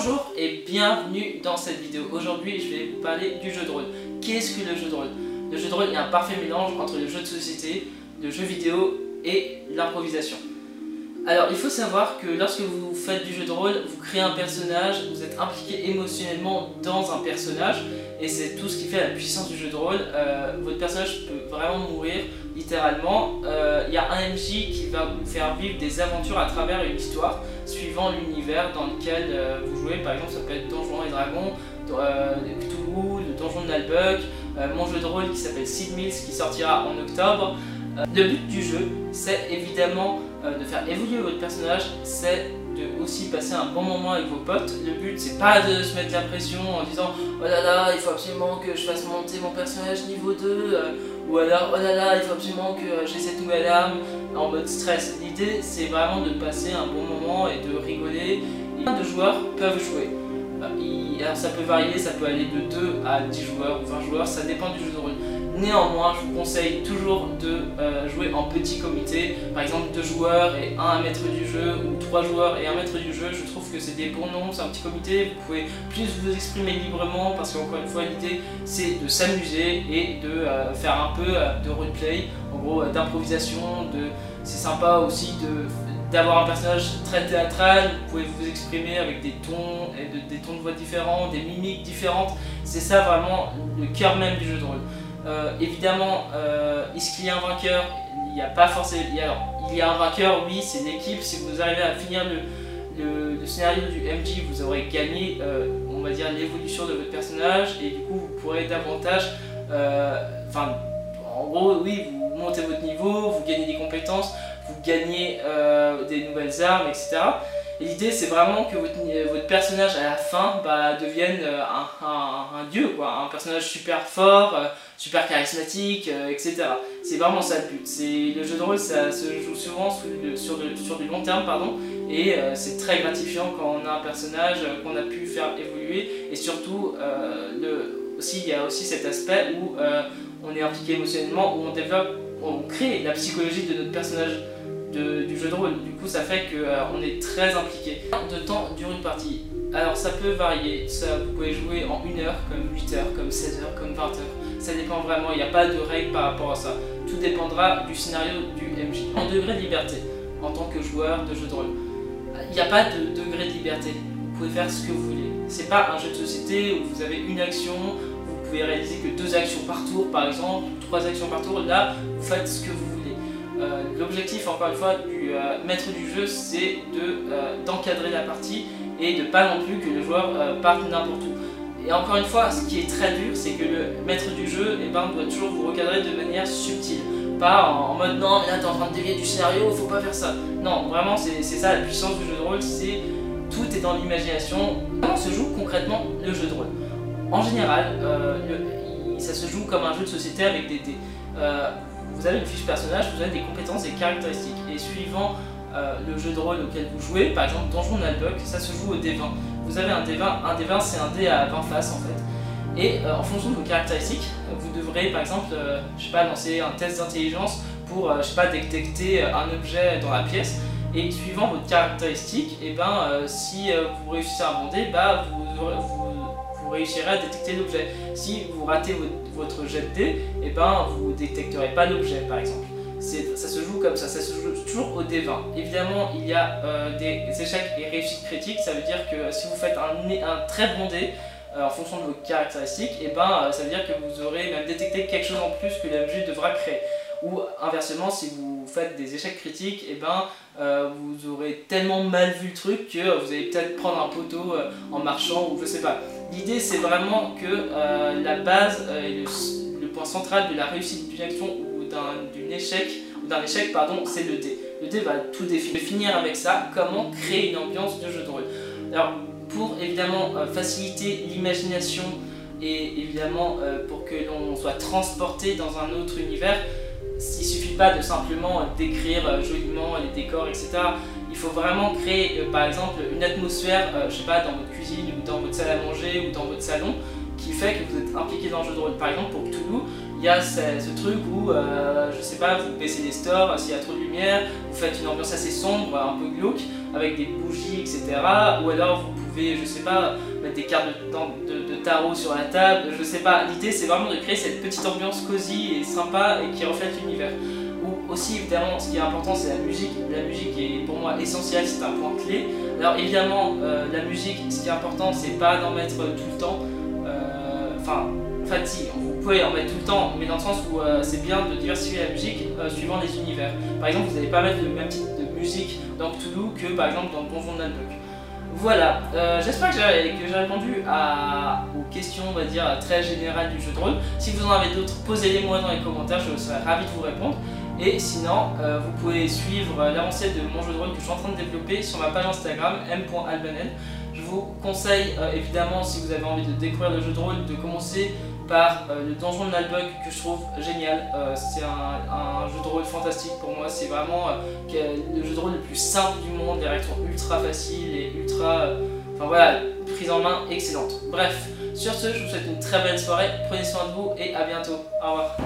Bonjour et bienvenue dans cette vidéo. Aujourd'hui, je vais vous parler du jeu de rôle. Qu'est-ce que le jeu de rôle? Le jeu de rôle est un parfait mélange entre le jeu de société, le jeu vidéo et l'improvisation. Alors, il faut savoir que lorsque vous faites du jeu de rôle, vous créez un personnage, vous êtes impliqué émotionnellement dans un personnage, et c'est tout ce qui fait la puissance du jeu de rôle. Euh, votre personnage peut vraiment mourir, littéralement. Euh, il y a un MJ qui va vous faire vivre des aventures à travers une histoire, suivant l'univers dans lequel euh, vous jouez. Par exemple, ça peut être Donjons et Dragons, Cthulhu, le Donjon de Nalbuck, mon jeu de rôle qui s'appelle Sid Mills qui sortira en octobre. le but du jeu, c'est évidemment euh, de faire évoluer votre personnage, c'est de aussi passer un bon moment avec vos potes. Le but, c'est pas de se mettre la pression en disant oh là là, il faut absolument que je fasse monter mon personnage niveau 2, euh, ou alors oh là là, il faut absolument que j'ai cette nouvelle arme en mode stress. L'idée, c'est vraiment de passer un bon moment et de rigoler. Plein de joueurs peuvent jouer. Ça peut varier, ça peut aller de 2 à 10 joueurs ou 20 joueurs, ça dépend du jeu de rôle. Néanmoins, je vous conseille toujours de euh, jouer en petit comité, par exemple deux joueurs et un maître du jeu, ou trois joueurs et un maître du jeu. Je trouve que c'est des bons noms, c'est un petit comité, vous pouvez plus vous exprimer librement parce qu'encore une fois, l'idée c'est de s'amuser et de euh, faire un peu euh, de roleplay, en gros d'improvisation. De... C'est sympa aussi de d'avoir un personnage très théâtral, vous pouvez vous exprimer avec des tons et des tons de voix différents, des mimiques différentes. C'est ça vraiment le cœur même du jeu de rôle. Euh, évidemment, euh, est-ce qu'il y a un vainqueur? Il n'y a pas forcément. Il y a, un vainqueur, oui, c'est l'équipe. Si vous arrivez à finir le, scénario du MJ, vous aurez gagné, euh, on va dire, l'évolution de votre personnage et du coup, vous pourrez davantage. Enfin, en gros, oui, vous montez votre niveau, vous gagnez des compétences, vous gagnez des nouvelles armes, etc. L'idée, c'est vraiment que votre, personnage à la fin bah, devienne euh, un, dieu, quoi, un personnage super fort, euh, super charismatique, euh, etc. C'est vraiment ça le but. Le jeu de rôle, ça se joue souvent sur, du long terme, pardon, et c'est très gratifiant quand on a un personnage qu'on a pu faire évoluer, et surtout, aussi, il y a aussi cet aspect où on est impliqué émotionnellement, où on développe, on crée la psychologie de notre personnage du jeu de rôle. Du coup, ça fait qu'on euh, est très impliqué. De temps dure une partie Alors, ça peut varier. Ça, vous pouvez jouer en 1 heure, comme 8 heures, comme 16 heures, comme 20 heures. Ça dépend vraiment. Il n'y a pas de règle par rapport à ça. Tout dépendra du scénario du MJ. En degré de liberté, en tant que joueur de jeu de rôle, il n'y a pas de degré de liberté. Vous pouvez faire ce que vous voulez. C'est pas un jeu de société où vous avez une action, vous pouvez réaliser que deux actions par tour, par exemple, trois actions par tour. Là, vous faites ce que vous voulez. Euh, l'objectif, encore une fois, du euh, maître du jeu, c'est euh, d'encadrer la partie et de pas non plus que le joueur parte n'importe où. Et encore une fois, ce qui est très dur, c'est que le maître du jeu eh ben, doit toujours vous recadrer de manière subtile. Pas en, mode non, mais là t'es en train de dévier du scénario, faut pas faire ça. Non, vraiment, c'est ça la puissance du jeu de rôle, c'est tout est dans l'imagination. Comment se joue concrètement le jeu de rôle? En général, ça se joue comme un jeu de société avec des dés vous avez une fiche personnage, vous avez des compétences et caractéristiques. Et suivant euh, le jeu de rôle auquel vous jouez, par exemple Donjon Nalbuck, ça se joue au D20. Vous avez un D20, un D20 c'est un dé à 20 faces en fait. Et euh, en fonction de vos caractéristiques, vous devrez par exemple, euh, je sais pas, lancer un test d'intelligence pour, je sais pas, détecter un objet dans la pièce. Et suivant votre caractéristique, et eh ben, si vous réussissez à un bah, vous, vous vous réussirez à détecter l'objet. Si vous ratez votre, jet de dés, et eh ben, vous ne détecterez pas l'objet par exemple. Ça se joue comme ça, ça se joue toujours au D20. Évidemment, il y a euh, des échecs et réussites critiques, ça veut dire que si vous faites un, un très bon dé, euh, en fonction de vos caractéristiques, et eh ben, euh, ça veut dire que vous aurez même détecté quelque chose en plus que l'objet devra créer. Ou inversement, si vous faites des échecs critiques, et eh ben, vous aurez tellement mal vu le truc que vous allez peut-être prendre un poteau en marchant ou je sais pas. L'idée, c'est vraiment que euh, la base euh, et le, point central de la réussite d'une action ou d'un échec, ou échec, pardon, c'est le dé. Le dé va tout définir. finir avec ça, comment créer une ambiance de jeu de rôle. Alors, pour évidemment euh, faciliter l'imagination et évidemment pour que l'on soit transporté dans un autre univers, il suffit pas de simplement décrire joliment les décors, etc faut vraiment créer, euh, par exemple, une atmosphère, euh, je sais pas, dans votre cuisine ou dans votre salle à manger ou dans votre salon, qui fait que vous êtes impliqué dans le jeu de rôle. Par exemple, pour Cthulhu, il y a ce, truc où, euh, je sais pas, vous baissez les stores s'il y a trop de lumière, vous faites une ambiance assez sombre, un peu glauque, avec des bougies, etc. Ou alors vous pouvez, je sais pas, mettre des cartes de, tarot sur la table, je sais pas. L'idée c'est vraiment de créer cette petite ambiance cosy et sympa et qui reflète l'univers. Aussi évidemment ce qui est important c'est la musique. La musique est pour moi essentielle, c'est un point clé. Alors évidemment euh, la musique, ce qui est important c'est pas d'en mettre tout le temps. Euh, enfin, en si, vous pouvez en mettre tout le temps, mais dans le sens où c'est bien de diversifier la musique suivant les univers. Par exemple vous n'allez pas mettre le même type de musique dans Cthulhu que par exemple dans Donjon Nalbuck. Voilà, euh, j'espère que j'ai répondu à, aux questions, on va dire, très générales du jeu de rôle. Si vous en avez d'autres, posez-les-moi dans les commentaires, je serai ravi de vous répondre. Et sinon, euh, vous pouvez suivre l'avancée de mon jeu de rôle que je suis en train de développer sur ma page Instagram m.albanel. Je vous conseille euh, évidemment, si vous avez envie de découvrir le jeu de rôle, de commencer par euh, le donjon de Nalbug que je trouve génial. C'est un, jeu de rôle fantastique pour moi. C'est vraiment le jeu de rôle le plus simple du monde. Les règles sont ultra faciles et ultra. Enfin voilà, prise en main excellente. Bref, sur ce, je vous souhaite une très belle soirée. Prenez soin de vous et à bientôt. Au revoir.